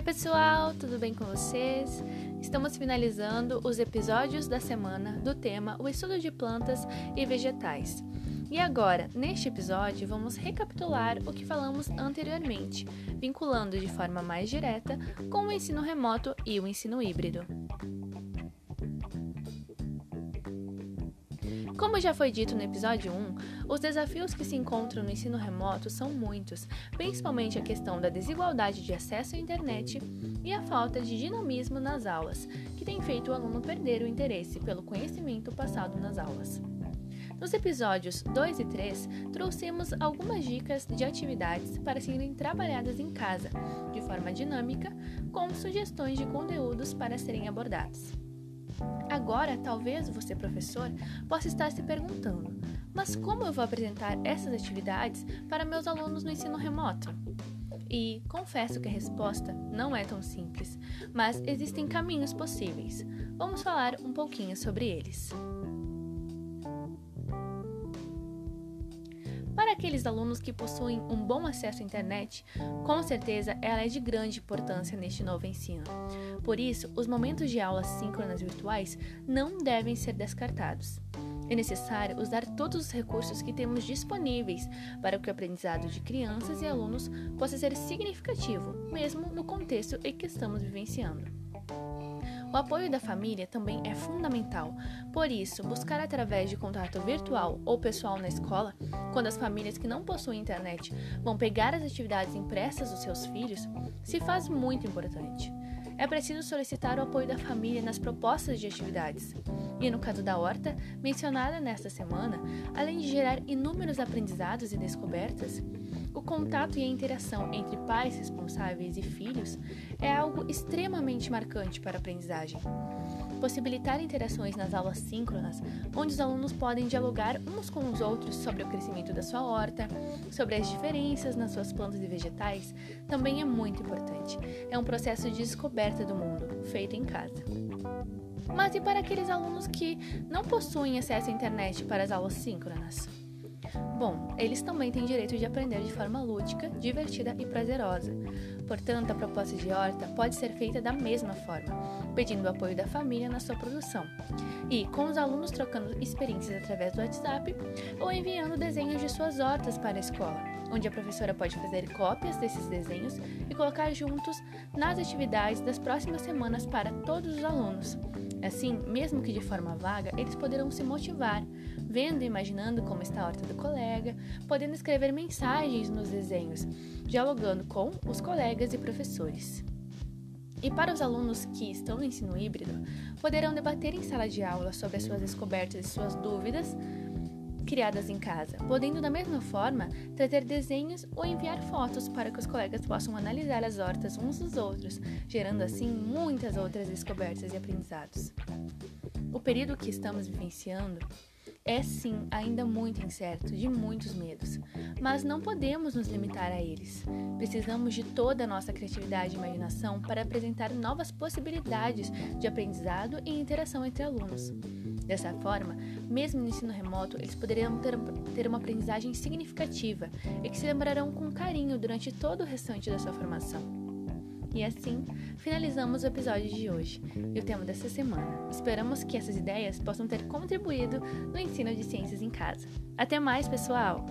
pessoal, tudo bem com vocês? Estamos finalizando os episódios da semana do tema O estudo de plantas e vegetais. E agora, neste episódio, vamos recapitular o que falamos anteriormente, vinculando de forma mais direta com o ensino remoto e o ensino híbrido. Como já foi dito no episódio 1, os desafios que se encontram no ensino remoto são muitos, principalmente a questão da desigualdade de acesso à internet e a falta de dinamismo nas aulas, que tem feito o aluno perder o interesse pelo conhecimento passado nas aulas. Nos episódios 2 e 3, trouxemos algumas dicas de atividades para serem trabalhadas em casa, de forma dinâmica, com sugestões de conteúdos para serem abordados. Agora, talvez você, professor, possa estar se perguntando: mas como eu vou apresentar essas atividades para meus alunos no ensino remoto? E confesso que a resposta não é tão simples, mas existem caminhos possíveis. Vamos falar um pouquinho sobre eles. Para aqueles alunos que possuem um bom acesso à internet, com certeza ela é de grande importância neste novo ensino. Por isso, os momentos de aulas síncronas virtuais não devem ser descartados. É necessário usar todos os recursos que temos disponíveis para que o aprendizado de crianças e alunos possa ser significativo, mesmo no contexto em que estamos vivenciando. O apoio da família também é fundamental. Por isso, buscar através de contato virtual ou pessoal na escola, quando as famílias que não possuem internet vão pegar as atividades impressas dos seus filhos, se faz muito importante. É preciso solicitar o apoio da família nas propostas de atividades. E no caso da horta, mencionada nesta semana, além de gerar inúmeros aprendizados e descobertas, o contato e a interação entre pais responsáveis e filhos é algo extremamente marcante para a aprendizagem. Possibilitar interações nas aulas síncronas, onde os alunos podem dialogar uns com os outros sobre o crescimento da sua horta, sobre as diferenças nas suas plantas e vegetais, também é muito importante. É um processo de descoberta do mundo, feito em casa. Mas e para aqueles alunos que não possuem acesso à internet para as aulas síncronas? Bom, eles também têm direito de aprender de forma lúdica, divertida e prazerosa. Portanto, a proposta de horta pode ser feita da mesma forma, pedindo o apoio da família na sua produção, e com os alunos trocando experiências através do WhatsApp ou enviando desenhos de suas hortas para a escola, onde a professora pode fazer cópias desses desenhos e colocar juntos nas atividades das próximas semanas para todos os alunos. Assim, mesmo que de forma vaga, eles poderão se motivar, vendo e imaginando como está a horta do colega, podendo escrever mensagens nos desenhos, dialogando com os colegas e professores. E para os alunos que estão no ensino híbrido, poderão debater em sala de aula sobre as suas descobertas e suas dúvidas criadas em casa, podendo da mesma forma trazer desenhos ou enviar fotos para que os colegas possam analisar as hortas uns dos outros, gerando assim muitas outras descobertas e aprendizados. O período que estamos vivenciando é sim ainda muito incerto, de muitos medos, mas não podemos nos limitar a eles. Precisamos de toda a nossa criatividade e imaginação para apresentar novas possibilidades de aprendizado e interação entre alunos. Dessa forma, mesmo no ensino remoto, eles poderiam ter, ter uma aprendizagem significativa e que se lembrarão com carinho durante todo o restante da sua formação. E assim, finalizamos o episódio de hoje e o tema dessa semana. Esperamos que essas ideias possam ter contribuído no ensino de ciências em casa. Até mais, pessoal!